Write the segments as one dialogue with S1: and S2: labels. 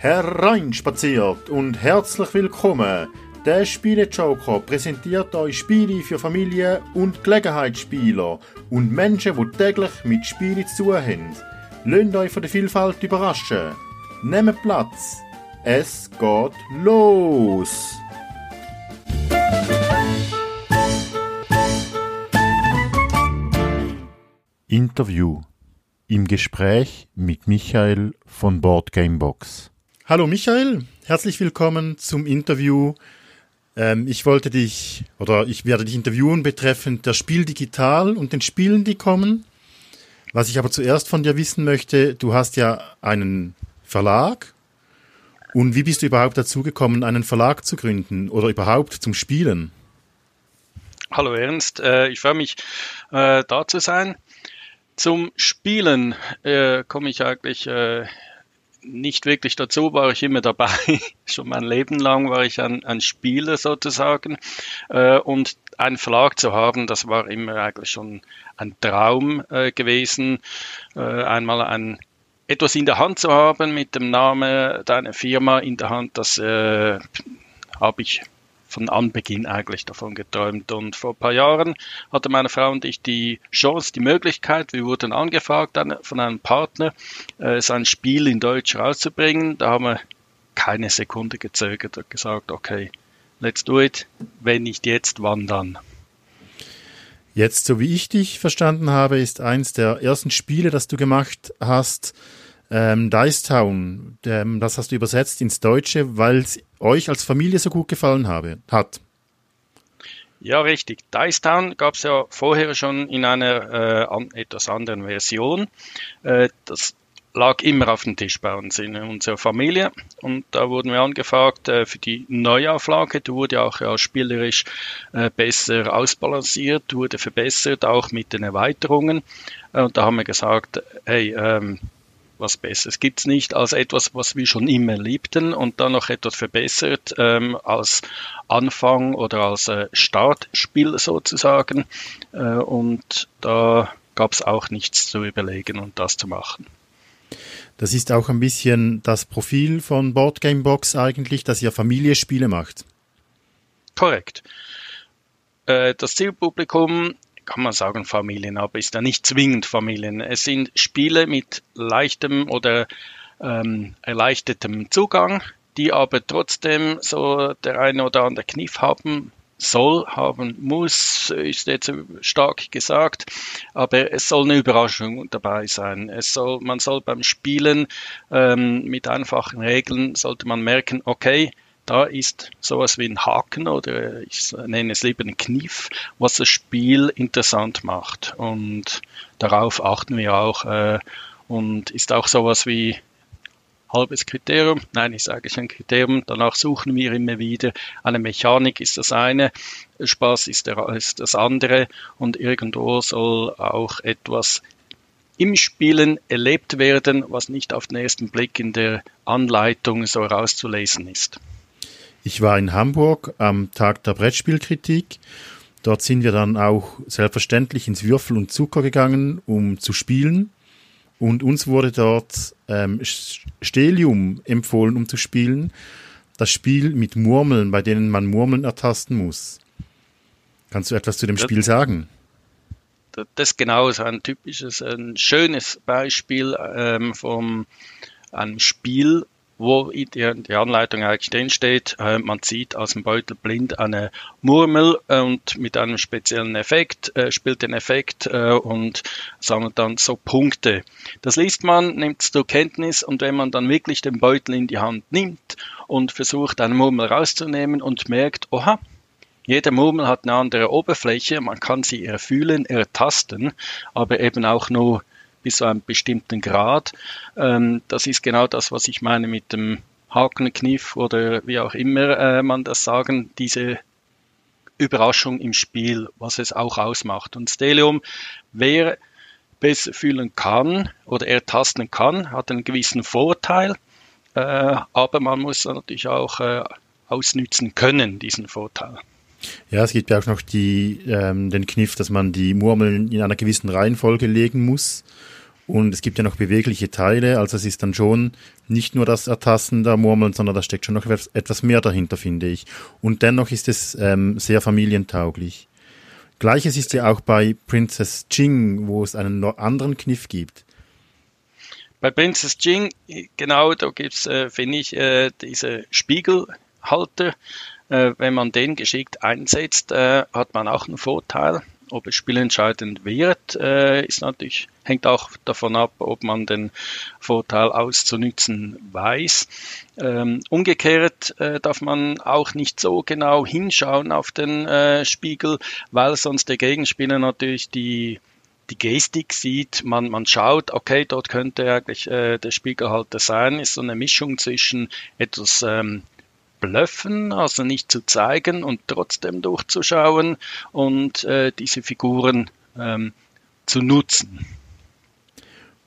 S1: Hereinspaziert und herzlich willkommen. Der Spielejoker präsentiert euch Spiele für Familien und Gelegenheitsspieler und Menschen, die täglich mit Spielen zu tun haben. Lasst euch von der Vielfalt überraschen. Nehmt Platz. Es geht los. Interview im Gespräch mit Michael von Board Gamebox. Hallo Michael, herzlich willkommen zum Interview. Ähm, ich wollte dich oder ich werde dich interviewen betreffend das Spiel digital und den Spielen, die kommen. Was ich aber zuerst von dir wissen möchte, du hast ja einen Verlag. Und wie bist du überhaupt dazu gekommen, einen Verlag zu gründen oder überhaupt zum Spielen?
S2: Hallo Ernst, äh, ich freue mich, äh, da zu sein. Zum Spielen äh, komme ich eigentlich nicht wirklich dazu, war ich immer dabei. Schon mein Leben lang war ich ein, ein Spieler sozusagen. Äh, und einen Verlag zu haben, das war immer eigentlich schon ein Traum äh, gewesen. Äh, einmal ein etwas in der Hand zu haben mit dem Namen deiner Firma in der Hand, das äh, habe ich von Anbeginn eigentlich davon geträumt. Und vor ein paar Jahren hatte meine Frau und ich die Chance, die Möglichkeit, wir wurden angefragt von einem Partner, äh, sein Spiel in Deutsch rauszubringen. Da haben wir keine Sekunde gezögert und gesagt, okay, let's do it. Wenn nicht jetzt, wann dann?
S1: Jetzt, so wie ich dich verstanden habe, ist eins der ersten Spiele, das du gemacht hast, ähm, Dice Town, ähm, das hast du übersetzt ins Deutsche, weil es euch als Familie so gut gefallen habe, hat.
S2: Ja, richtig. Dice Town gab es ja vorher schon in einer äh, an, etwas anderen Version. Äh, das lag immer auf dem Tisch bei uns in unserer Familie und da wurden wir angefragt äh, für die Neuauflage. Die wurde auch ja, spielerisch äh, besser ausbalanciert, wurde verbessert, auch mit den Erweiterungen. Äh, und da haben wir gesagt, hey, ähm, was Besseres gibt es nicht als etwas, was wir schon immer liebten und dann noch etwas verbessert ähm, als Anfang oder als äh, Startspiel sozusagen. Äh, und da gab es auch nichts zu überlegen und das zu machen.
S1: Das ist auch ein bisschen das Profil von Boardgamebox eigentlich, dass ihr Familienspiele macht.
S2: Korrekt. Äh, das Zielpublikum kann man sagen Familien, aber ist ja nicht zwingend Familien. Es sind Spiele mit leichtem oder ähm, erleichtertem Zugang, die aber trotzdem so der eine oder andere Kniff haben soll, haben muss, ist jetzt stark gesagt, aber es soll eine Überraschung dabei sein. Es soll, man soll beim Spielen ähm, mit einfachen Regeln sollte man merken, okay, da ist sowas wie ein Haken oder ich nenne es lieber ein Kniff, was das Spiel interessant macht. Und darauf achten wir auch. Äh, und ist auch sowas wie halbes Kriterium. Nein, ich sage ein Kriterium. Danach suchen wir immer wieder. Eine Mechanik ist das eine, Spaß ist, der, ist das andere und irgendwo soll auch etwas im Spielen erlebt werden, was nicht auf den ersten Blick in der Anleitung so herauszulesen ist.
S1: Ich war in Hamburg am Tag der Brettspielkritik. Dort sind wir dann auch selbstverständlich ins Würfel und Zucker gegangen, um zu spielen. Und uns wurde dort ähm, Stelium empfohlen, um zu spielen. Das Spiel mit Murmeln, bei denen man Murmeln ertasten muss. Kannst du etwas zu dem das, Spiel sagen?
S2: Das ist genau so ein typisches, ein schönes Beispiel ähm, von einem Spiel, wo die, die Anleitung eigentlich drin steht, äh, man zieht aus dem Beutel blind eine Murmel äh, und mit einem speziellen Effekt, äh, spielt den Effekt äh, und sammelt dann so Punkte. Das liest man, nimmt es zur Kenntnis und wenn man dann wirklich den Beutel in die Hand nimmt und versucht, eine Murmel rauszunehmen und merkt, oha, jede Murmel hat eine andere Oberfläche, man kann sie erfühlen, ertasten, aber eben auch nur bis zu einem bestimmten Grad. Ähm, das ist genau das, was ich meine mit dem Hakenkniff oder wie auch immer äh, man das sagen, diese Überraschung im Spiel, was es auch ausmacht. Und Stelium, wer besser fühlen kann oder ertasten kann, hat einen gewissen Vorteil, äh, aber man muss natürlich auch äh, ausnützen können, diesen Vorteil.
S1: Ja, es gibt ja auch noch die, ähm, den Kniff, dass man die Murmeln in einer gewissen Reihenfolge legen muss Und es gibt ja noch bewegliche Teile, also es ist dann schon nicht nur das Ertasten der Murmeln, sondern da steckt schon noch etwas mehr dahinter, finde ich. Und dennoch ist es ähm, sehr familientauglich. Gleiches ist ja auch bei Princess Ching, wo es einen anderen Kniff gibt.
S2: Bei Princess Ching, genau, da gibt's, äh, finde ich, äh, diese Spiegelhalter. Äh, wenn man den geschickt einsetzt, äh, hat man auch einen Vorteil ob es spielentscheidend wird, äh, ist natürlich, hängt auch davon ab, ob man den Vorteil auszunützen weiß. Ähm, umgekehrt äh, darf man auch nicht so genau hinschauen auf den äh, Spiegel, weil sonst der Gegenspieler natürlich die die Gestik sieht, man, man schaut, okay, dort könnte eigentlich äh, der Spiegelhalter sein, ist so eine Mischung zwischen etwas ähm, Blöffen, also nicht zu zeigen und trotzdem durchzuschauen und äh, diese Figuren ähm, zu nutzen.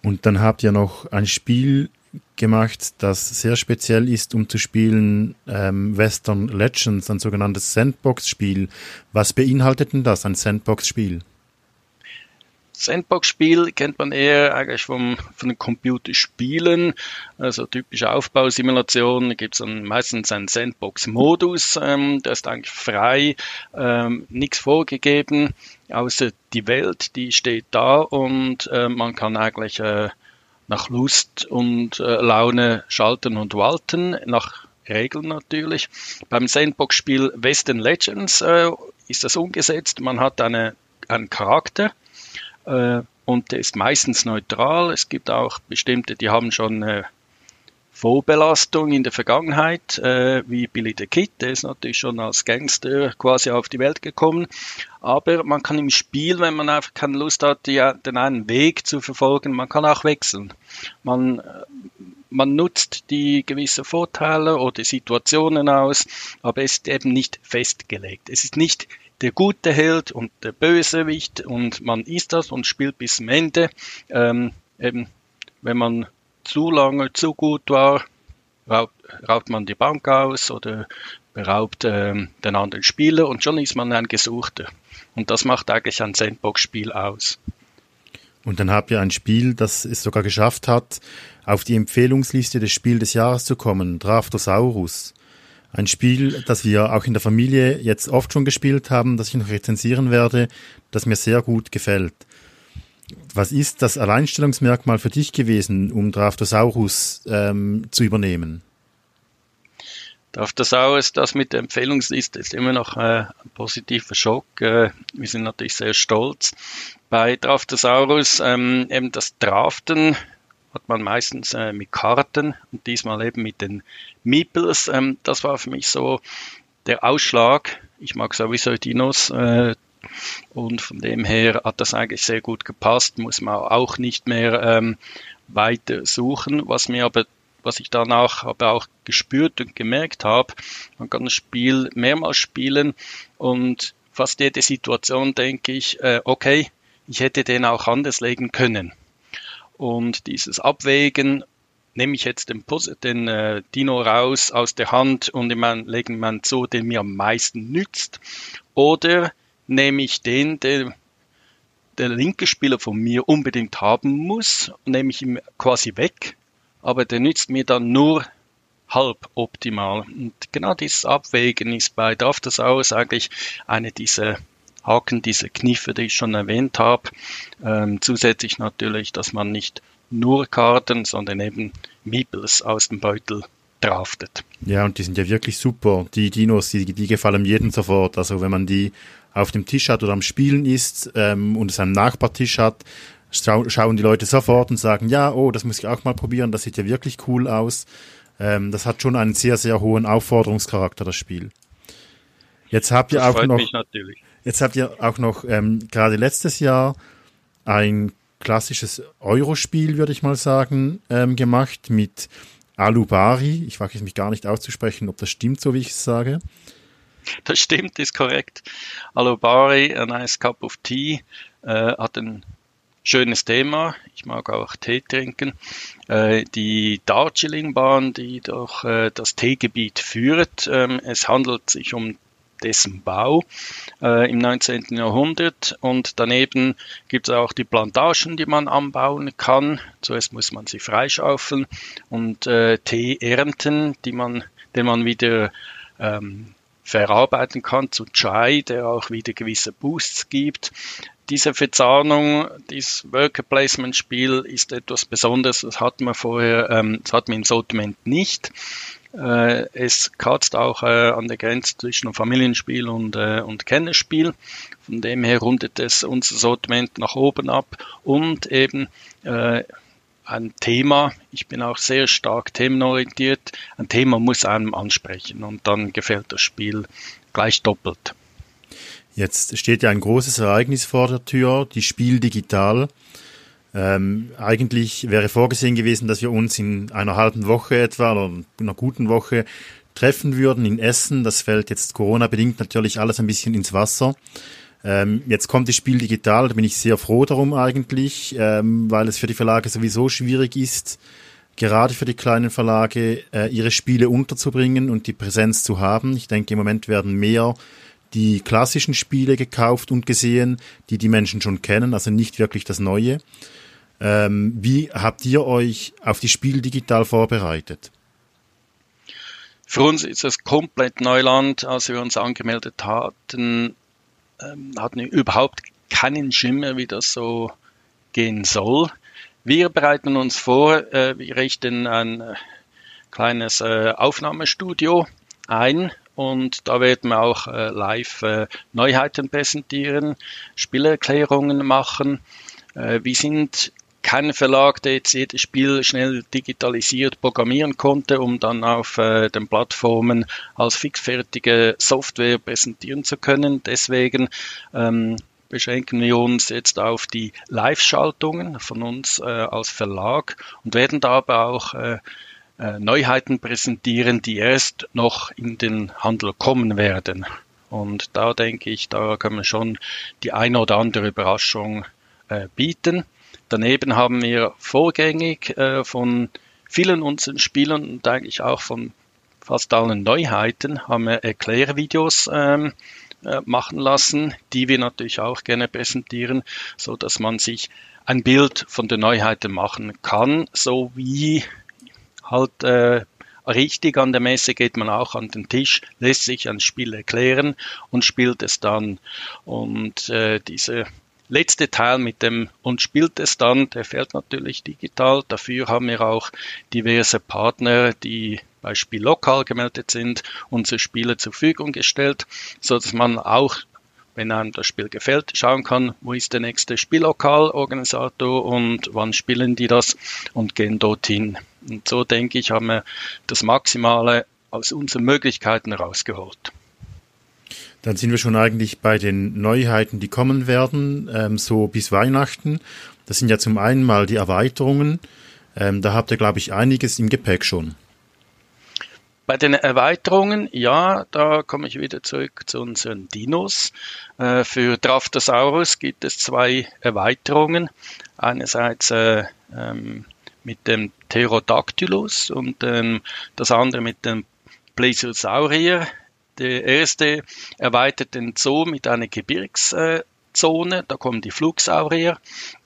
S1: Und dann habt ihr noch ein Spiel gemacht, das sehr speziell ist, um zu spielen, ähm, Western Legends, ein sogenanntes Sandbox-Spiel. Was beinhaltet denn das, ein Sandbox-Spiel?
S2: Sandbox-Spiel kennt man eher eigentlich vom, von den Computerspielen, also typische Aufbausimulation, gibt es meistens einen Sandbox-Modus, ähm, der ist eigentlich frei, ähm, nichts vorgegeben, außer die Welt, die steht da und äh, man kann eigentlich äh, nach Lust und äh, Laune schalten und walten, nach Regeln natürlich. Beim Sandbox-Spiel Western Legends äh, ist das umgesetzt. Man hat eine, einen Charakter, äh, und der ist meistens neutral. Es gibt auch bestimmte, die haben schon eine Vorbelastung in der Vergangenheit, äh, wie Billy the Kid, der ist natürlich schon als Gangster quasi auf die Welt gekommen. Aber man kann im Spiel, wenn man einfach keine Lust hat, ja, den einen Weg zu verfolgen, man kann auch wechseln. Man, äh, man nutzt die gewisse Vorteile oder Situationen aus, aber es ist eben nicht festgelegt. Es ist nicht der gute Held und der Bösewicht und man ist das und spielt bis zum Ende. Ähm, eben, wenn man zu lange zu gut war, raubt, raubt man die Bank aus oder beraubt ähm, den anderen Spieler und schon ist man ein Gesuchter. Und das macht eigentlich ein Sandbox-Spiel aus.
S1: Und dann habt ihr ein Spiel, das es sogar geschafft hat, auf die Empfehlungsliste des Spiel des Jahres zu kommen, Draftosaurus. Ein Spiel, das wir auch in der Familie jetzt oft schon gespielt haben, das ich noch rezensieren werde, das mir sehr gut gefällt. Was ist das Alleinstellungsmerkmal für dich gewesen, um Draftosaurus ähm, zu übernehmen?
S2: Draftosaurus, das mit der Empfehlungsliste ist immer noch äh, ein positiver Schock. Äh, wir sind natürlich sehr stolz. Bei Draftosaurus ähm, eben das Draften hat man meistens äh, mit Karten und diesmal eben mit den Meeples. Ähm, das war für mich so der Ausschlag. Ich mag sowieso Dinos äh, und von dem her hat das eigentlich sehr gut gepasst. Muss man auch nicht mehr ähm, weiter suchen. Was mir aber was ich danach aber auch gespürt und gemerkt habe, man kann das Spiel mehrmals spielen und fast jede Situation denke ich, äh, okay, ich hätte den auch anders legen können. Und dieses Abwägen, nehme ich jetzt den, den äh, Dino raus aus der Hand und lege man so, den mir am meisten nützt, oder nehme ich den, der der linke Spieler von mir unbedingt haben muss, nehme ich ihn quasi weg, aber der nützt mir dann nur halb optimal. Und genau dieses Abwägen ist bei Draftosaurus eigentlich eine dieser Haken, diese Kniffe, die ich schon erwähnt habe. Ähm, zusätzlich natürlich, dass man nicht nur Karten, sondern eben Meeples aus dem Beutel draftet.
S1: Ja, und die sind ja wirklich super. Die Dinos, die, die gefallen jedem sofort. Also wenn man die auf dem Tisch hat oder am Spielen ist ähm, und es einen Nachbartisch hat, schauen die Leute sofort und sagen, ja, oh, das muss ich auch mal probieren, das sieht ja wirklich cool aus. Ähm, das hat schon einen sehr, sehr hohen Aufforderungscharakter, das Spiel. Jetzt habt ihr das auch noch, jetzt habt ihr auch noch ähm, gerade letztes Jahr ein klassisches Eurospiel, würde ich mal sagen, ähm, gemacht mit Alubari. Ich wage es mich gar nicht auszusprechen, ob das stimmt, so wie ich es sage.
S2: Das stimmt, ist korrekt. Alubari, a nice cup of tea, äh, hat ein schönes Thema. Ich mag auch Tee trinken. Äh, die Darjeeling-Bahn, die durch äh, das Teegebiet führt. Ähm, es handelt sich um dessen Bau äh, im 19. Jahrhundert. Und daneben gibt es auch die Plantagen, die man anbauen kann. Zuerst muss man sie freischaufeln und äh, Tee ernten, die man, den man wieder ähm, verarbeiten kann zu Chai, der auch wieder gewisse Boosts gibt. Diese Verzahnung, dieses Worker Placement Spiel ist etwas Besonderes. Das hatten wir vorher, ähm, das hatten wir im Sortiment nicht. Äh, es kratzt auch äh, an der Grenze zwischen Familienspiel und, äh, und Kennerspiel. Von dem her rundet es unser Sortiment nach oben ab und eben ein Thema, ich bin auch sehr stark themenorientiert, ein Thema muss einem ansprechen und dann gefällt das Spiel gleich doppelt.
S1: Jetzt steht ja ein großes Ereignis vor der Tür, die Spiel digital. Ähm, eigentlich wäre vorgesehen gewesen, dass wir uns in einer halben Woche etwa oder einer guten Woche treffen würden in Essen. Das fällt jetzt Corona-bedingt natürlich alles ein bisschen ins Wasser. Ähm, jetzt kommt das Spiel digital, da bin ich sehr froh darum eigentlich, ähm, weil es für die Verlage sowieso schwierig ist, gerade für die kleinen Verlage äh, ihre Spiele unterzubringen und die Präsenz zu haben. Ich denke, im Moment werden mehr die klassischen Spiele gekauft und gesehen, die die Menschen schon kennen, also nicht wirklich das Neue. Ähm, wie habt ihr euch auf die Spiel digital vorbereitet?
S2: Für uns ist es komplett Neuland. Als wir uns angemeldet hatten, ähm, hatten wir überhaupt keinen Schimmer, wie das so gehen soll. Wir bereiten uns vor, äh, wir richten ein äh, kleines äh, Aufnahmestudio ein und da werden wir auch äh, live äh, Neuheiten präsentieren, Spielerklärungen machen. Äh, wir sind kein Verlag, der jetzt jedes Spiel schnell digitalisiert programmieren konnte, um dann auf äh, den Plattformen als fixfertige Software präsentieren zu können. Deswegen ähm, beschränken wir uns jetzt auf die Live-Schaltungen von uns äh, als Verlag und werden da aber auch äh, Neuheiten präsentieren, die erst noch in den Handel kommen werden. Und da denke ich, da können wir schon die eine oder andere Überraschung äh, bieten. Daneben haben wir vorgängig äh, von vielen unseren Spielern und eigentlich auch von fast allen Neuheiten haben wir Erklärvideos ähm, äh, machen lassen, die wir natürlich auch gerne präsentieren, so dass man sich ein Bild von den Neuheiten machen kann, so wie halt äh, richtig an der Messe geht man auch an den Tisch, lässt sich ein Spiel erklären und spielt es dann. Und äh, diese letzte Teil mit dem und spielt es dann, der fällt natürlich digital. Dafür haben wir auch diverse Partner, die bei Spiel lokal gemeldet sind, unsere Spiele zur Verfügung gestellt, so dass man auch wenn einem das Spiel gefällt, schauen kann, wo ist der nächste Spiellokalorganisator und wann spielen die das und gehen dorthin. Und so denke ich, haben wir das Maximale aus unseren Möglichkeiten rausgeholt.
S1: Dann sind wir schon eigentlich bei den Neuheiten, die kommen werden, ähm, so bis Weihnachten. Das sind ja zum einen mal die Erweiterungen. Ähm, da habt ihr, glaube ich, einiges im Gepäck schon.
S2: Bei den Erweiterungen, ja, da komme ich wieder zurück zu unseren Dinos. Äh, für Draftosaurus gibt es zwei Erweiterungen. Einerseits äh, ähm, mit dem Pterodactylus und ähm, das andere mit dem Plesiosaurier. Der erste erweitert den Zoo mit einer Gebirgszone, da kommen die Flugsaurier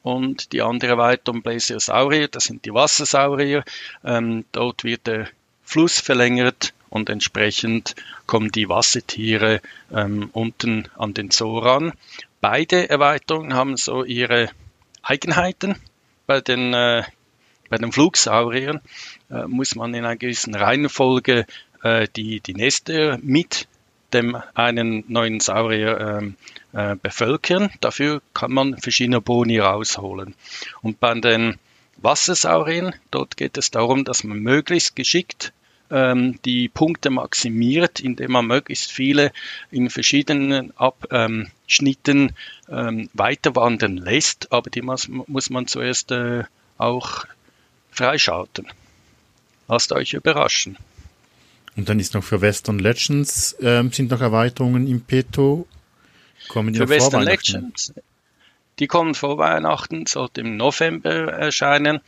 S2: und die andere Erweiterung Plesiosaurier, das sind die Wassersaurier. Ähm, dort wird der Fluss verlängert und entsprechend kommen die Wassertiere ähm, unten an den Zoo ran. Beide Erweiterungen haben so ihre Eigenheiten. Bei den, äh, bei den Flugsauriern äh, muss man in einer gewissen Reihenfolge äh, die, die Nester mit dem einen neuen Saurier ähm, äh, bevölkern. Dafür kann man verschiedene Boni rausholen. Und bei den Wassersauriern, dort geht es darum, dass man möglichst geschickt ähm, die Punkte maximiert, indem man möglichst viele in verschiedenen Abschnitten ähm, weiterwandern lässt, aber die muss, man zuerst äh, auch freischalten. Lasst euch überraschen.
S1: Und dann ist noch für Western Legends ähm, sind noch Erweiterungen im Petto.
S2: Kommen die für Western Legends, die kommen vor Weihnachten, sollte im November erscheinen.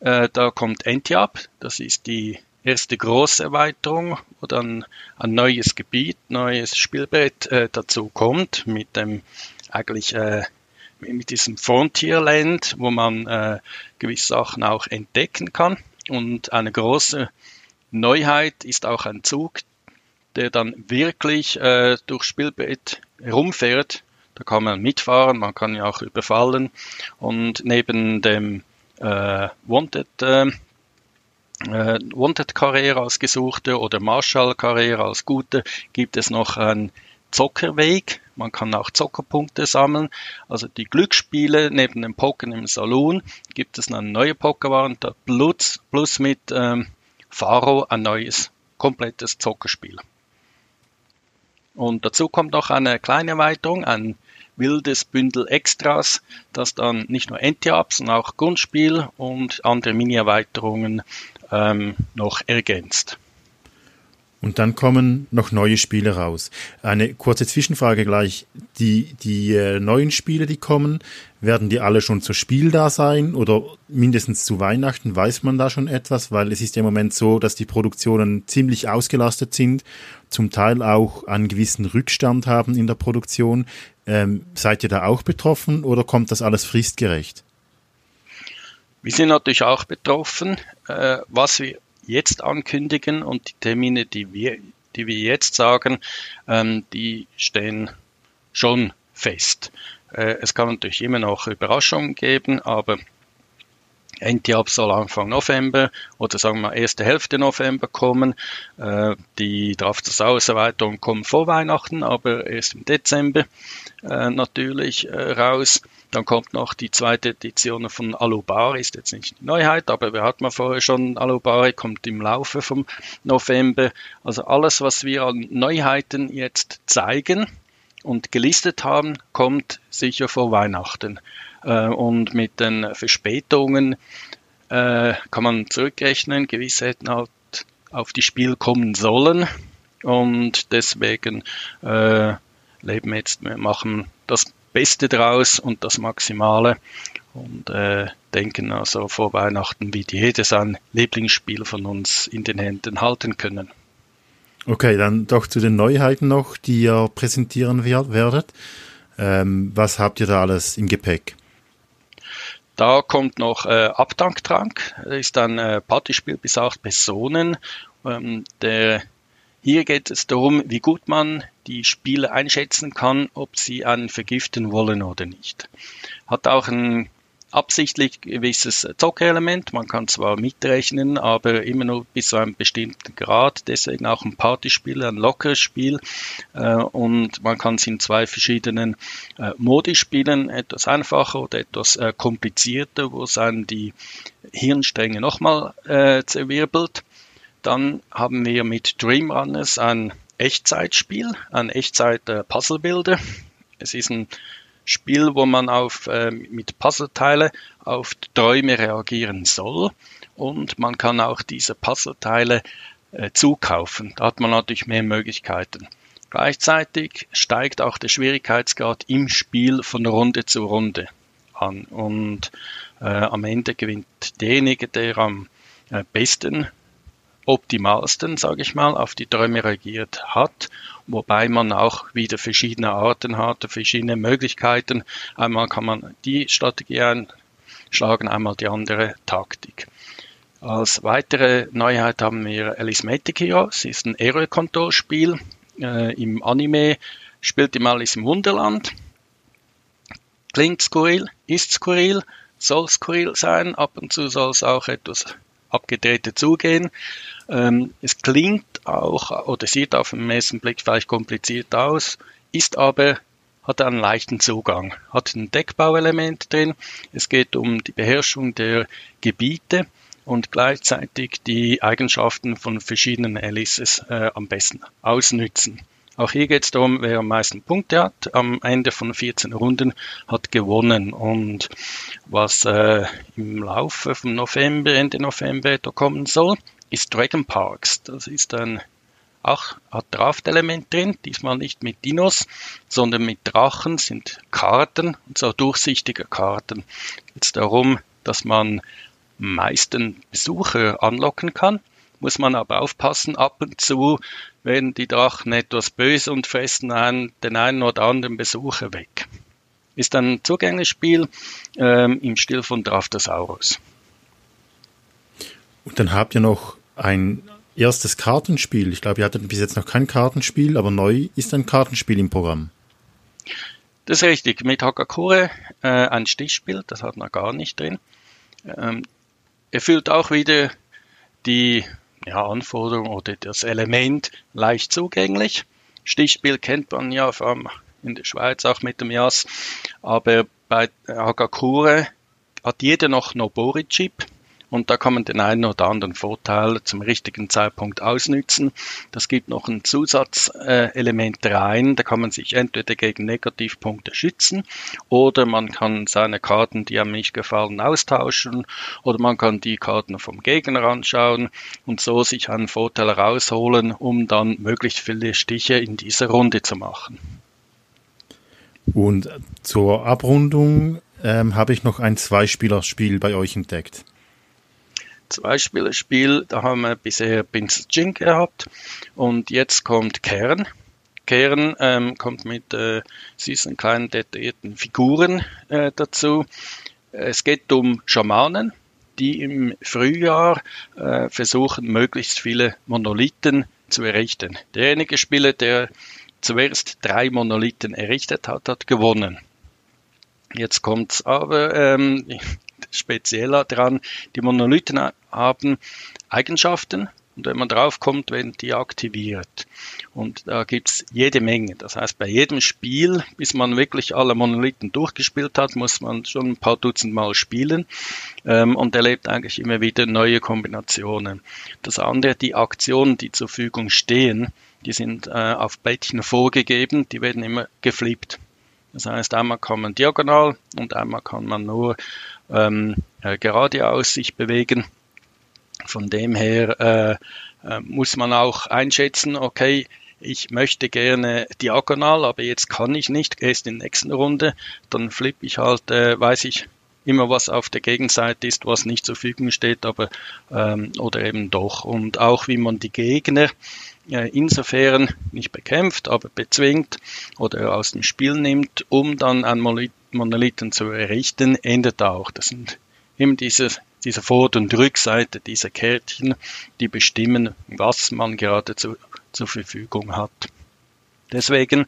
S2: Äh, da kommt Entiab, das ist die erste große Erweiterung, wo dann ein neues Gebiet, neues Spielbrett äh, dazu kommt, mit dem eigentlich äh, mit diesem Frontierland, wo man äh, gewisse Sachen auch entdecken kann. Und eine große Neuheit ist auch ein Zug, der dann wirklich äh, durch Spielbrett herumfährt. Da kann man mitfahren, man kann ja auch überfallen. Und neben dem äh, Wanted äh, äh, Wanted Karriere als Gesuchte oder Marshall Karriere als Gute gibt es noch einen Zockerweg. Man kann auch Zockerpunkte sammeln. Also die Glücksspiele neben dem Pokern im Saloon gibt es eine neue Pokervariante plus, plus mit ähm, Faro ein neues komplettes Zockerspiel. Und dazu kommt noch eine kleine Erweiterung, ein wildes Bündel Extras, das dann nicht nur NT-Ups, sondern auch Grundspiel und andere Mini-Erweiterungen ähm, noch ergänzt.
S1: Und dann kommen noch neue Spiele raus. Eine kurze Zwischenfrage gleich. Die, die äh, neuen Spiele, die kommen, werden die alle schon zu Spiel da sein oder mindestens zu Weihnachten? Weiß man da schon etwas? Weil es ist ja im Moment so, dass die Produktionen ziemlich ausgelastet sind, zum Teil auch einen gewissen Rückstand haben in der Produktion. Ähm, seid ihr da auch betroffen oder kommt das alles fristgerecht?
S2: Wir sind natürlich auch betroffen. Äh, was wir jetzt ankündigen und die Termine, die wir, die wir jetzt sagen, ähm, die stehen schon fest. Äh, es kann natürlich immer noch Überraschungen geben, aber NTAP soll Anfang November oder sagen wir erste Hälfte November kommen. Äh, die Draft-Erweiterung kommt vor Weihnachten, aber erst im Dezember äh, natürlich äh, raus. Dann kommt noch die zweite Edition von Alubari, ist jetzt nicht die Neuheit, aber wir hatten mal vorher schon Alubari, kommt im Laufe vom November. Also alles, was wir an Neuheiten jetzt zeigen und gelistet haben, kommt sicher vor Weihnachten. Äh, und mit den Verspätungen äh, kann man zurückrechnen, gewisse hätten halt auf die Spiel kommen sollen. Und deswegen äh, leben jetzt, wir machen das Beste draus und das Maximale und äh, denken also vor Weihnachten wird jedes ein Lieblingsspiel von uns in den Händen halten können.
S1: Okay, dann doch zu den Neuheiten noch, die ihr präsentieren werdet. Ähm, was habt ihr da alles im Gepäck?
S2: Da kommt noch äh. Das ist ein äh, Partyspiel bis acht Personen. Ähm, der hier geht es darum, wie gut man die Spieler einschätzen kann, ob sie einen vergiften wollen oder nicht. Hat auch ein absichtlich gewisses Zockerelement. Man kann zwar mitrechnen, aber immer nur bis zu einem bestimmten Grad. Deswegen auch ein Partyspiel, ein lockeres Spiel. Äh, und man kann es in zwei verschiedenen äh, Modi spielen. Etwas einfacher oder etwas äh, komplizierter, wo es einen die Hirnstränge nochmal zerwirbelt. Dann haben wir mit Dream Runners ein Echtzeitspiel, ein Echtzeit-Puzzlebilder. Es ist ein Spiel, wo man auf, äh, mit Puzzleteile auf Träume reagieren soll und man kann auch diese Puzzleteile äh, zukaufen. Da hat man natürlich mehr Möglichkeiten. Gleichzeitig steigt auch der Schwierigkeitsgrad im Spiel von Runde zu Runde an und äh, am Ende gewinnt derjenige, der am äh, besten optimalsten, sage ich mal, auf die Träume reagiert hat, wobei man auch wieder verschiedene Arten hat, verschiedene Möglichkeiten. Einmal kann man die Strategie einschlagen, einmal die andere Taktik. Als weitere Neuheit haben wir Alismatic Heroes, ist ein Aero-Control-Spiel. Äh, Im Anime spielt im Alice im Wunderland. Klingt skurril, ist skurril, soll skurril sein, ab und zu soll es auch etwas abgedrehte zugehen. Ähm, es klingt auch oder sieht auf den ersten Blick vielleicht kompliziert aus, ist aber hat einen leichten Zugang, hat ein Deckbauelement drin. Es geht um die Beherrschung der Gebiete und gleichzeitig die Eigenschaften von verschiedenen Alices äh, am besten ausnützen. Auch hier geht es darum, wer am meisten Punkte hat. Am Ende von 14 Runden hat gewonnen. Und was äh, im Laufe vom November, Ende November da kommen soll, ist Dragon Parks. Das ist ein auch hat Draftelement drin, diesmal nicht mit Dinos, sondern mit Drachen, sind Karten, und zwar durchsichtige Karten. Jetzt darum, dass man meisten Besucher anlocken kann. muss man aber aufpassen, ab und zu werden die Drachen etwas böse und fressen einen, den einen oder anderen Besucher weg. Ist ein zugängliches Spiel ähm, im Stil von Draftosaurus.
S1: Und dann habt ihr noch ein erstes Kartenspiel. Ich glaube, ihr hattet bis jetzt noch kein Kartenspiel, aber neu ist ein Kartenspiel im Programm.
S2: Das ist richtig. Mit Hakakure äh, ein Stichspiel, das hat man gar nicht drin. Ähm, erfüllt auch wieder die ja, Anforderung oder das Element leicht zugänglich. Stichspiel kennt man ja vor allem in der Schweiz auch mit dem JAS, aber bei Hagakure hat jeder noch Nobori-Chip und da kann man den einen oder anderen Vorteil zum richtigen Zeitpunkt ausnützen. Das gibt noch ein Zusatzelement rein, da kann man sich entweder gegen Negativpunkte schützen oder man kann seine Karten, die einem nicht gefallen, austauschen oder man kann die Karten vom Gegner anschauen und so sich einen Vorteil rausholen, um dann möglichst viele Stiche in dieser Runde zu machen.
S1: Und zur Abrundung ähm, habe ich noch ein Zweispielerspiel bei euch entdeckt.
S2: Zwei-Spieler-Spiel, da haben wir bisher Pencil Jink gehabt und jetzt kommt Kern. Kern ähm, kommt mit äh, süßen kleinen detaillierten Figuren äh, dazu. Es geht um Schamanen, die im Frühjahr äh, versuchen, möglichst viele Monolithen zu errichten. Derjenige Spieler, der zuerst drei Monolithen errichtet hat, hat gewonnen. Jetzt kommt's aber ähm, spezieller dran. Die Monolithen haben Eigenschaften und wenn man draufkommt, werden die aktiviert. Und da gibt's jede Menge. Das heißt, bei jedem Spiel, bis man wirklich alle Monolithen durchgespielt hat, muss man schon ein paar Dutzend Mal spielen ähm, und erlebt eigentlich immer wieder neue Kombinationen. Das andere, die Aktionen, die zur Verfügung stehen, die sind äh, auf Blättchen vorgegeben, die werden immer geflippt. Das heißt, einmal kann man diagonal und einmal kann man nur ähm, äh, geradeaus sich bewegen. Von dem her äh, äh, muss man auch einschätzen, okay, ich möchte gerne diagonal, aber jetzt kann ich nicht, erst in der nächsten Runde, dann flippe ich halt, äh, weiß ich immer, was auf der Gegenseite ist, was nicht zur Verfügung steht, aber ähm, oder eben doch. Und auch wie man die Gegner insofern nicht bekämpft, aber bezwingt oder aus dem Spiel nimmt, um dann einen Monolithen zu errichten, ändert auch. Das sind eben diese, diese Vor- und Rückseite dieser Kärtchen, die bestimmen, was man gerade zu, zur Verfügung hat. Deswegen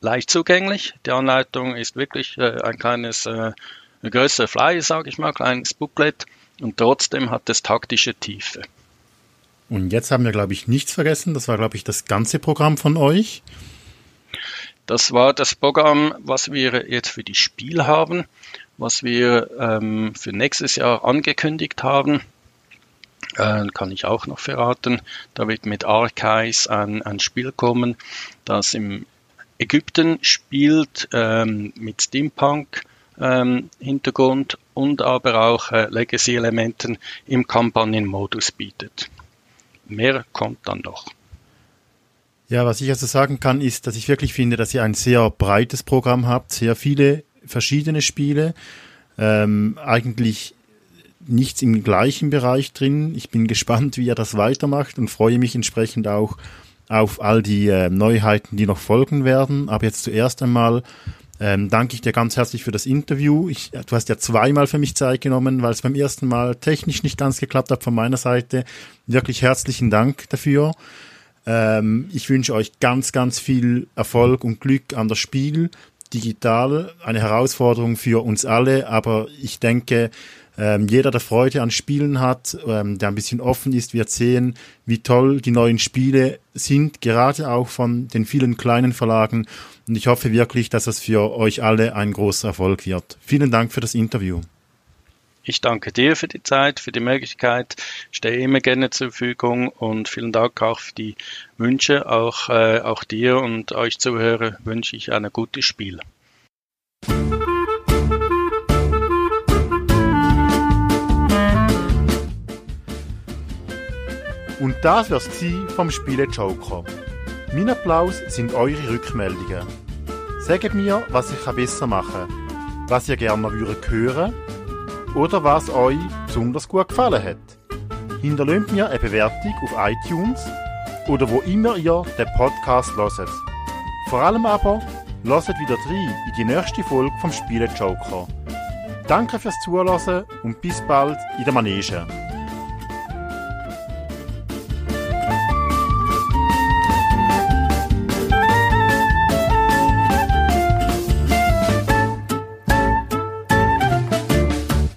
S2: leicht zugänglich. Die Anleitung ist wirklich äh, ein kleines, äh, ein größer Flyer, sage ich mal, kleines Booklet und trotzdem hat es taktische Tiefe.
S1: Und jetzt haben wir, glaube ich, nichts vergessen. Das war, glaube ich, das ganze Programm von euch.
S2: Das war das Programm, was wir jetzt für die Spiel haben, was wir ähm, für nächstes Jahr angekündigt haben. Äh, kann ich auch noch verraten. Da wird mit Archives ein, ein Spiel kommen, das im Ägypten spielt, ähm, mit Steampunk. Ähm, Hintergrund und aber auch äh, Legacy-Elementen im Kampagnenmodus bietet. Mehr kommt dann noch.
S1: Ja, was ich also sagen kann, ist, dass ich wirklich finde, dass ihr ein sehr breites Programm habt, sehr viele verschiedene Spiele, ähm, eigentlich nichts im gleichen Bereich drin. Ich bin gespannt, wie ihr das weitermacht und freue mich entsprechend auch auf all die äh, Neuheiten, die noch folgen werden. Aber jetzt zuerst einmal ähm, danke ich dir ganz herzlich für das Interview. Ich, du hast ja zweimal für mich Zeit genommen, weil es beim ersten Mal technisch nicht ganz geklappt hat von meiner Seite. Wirklich herzlichen Dank dafür. Ähm, ich wünsche euch ganz, ganz viel Erfolg und Glück an das Spiel. Digital, eine Herausforderung für uns alle, aber ich denke, ähm, jeder, der Freude an Spielen hat, ähm, der ein bisschen offen ist, wird sehen, wie toll die neuen Spiele sind, gerade auch von den vielen kleinen Verlagen. Und ich hoffe wirklich, dass es für euch alle ein großer Erfolg wird. Vielen Dank für das Interview.
S2: Ich danke dir für die Zeit, für die Möglichkeit, stehe immer gerne zur Verfügung und vielen Dank auch für die Wünsche. Auch, äh, auch dir und euch Zuhörer wünsche ich ein gutes Spiel.
S1: Das wär's vom Spiele Joker. Mein Applaus sind eure Rückmeldungen. Sagt mir, was ich besser machen kann, was ihr gerne hören oder was euch besonders gut gefallen hat. hinterlasst mir eine Bewertung auf iTunes oder wo immer ihr den Podcast hört. Vor allem aber hört wieder rein in die nächste Folge vom Spiele Joker. Danke fürs Zuhören und bis bald in der Manege.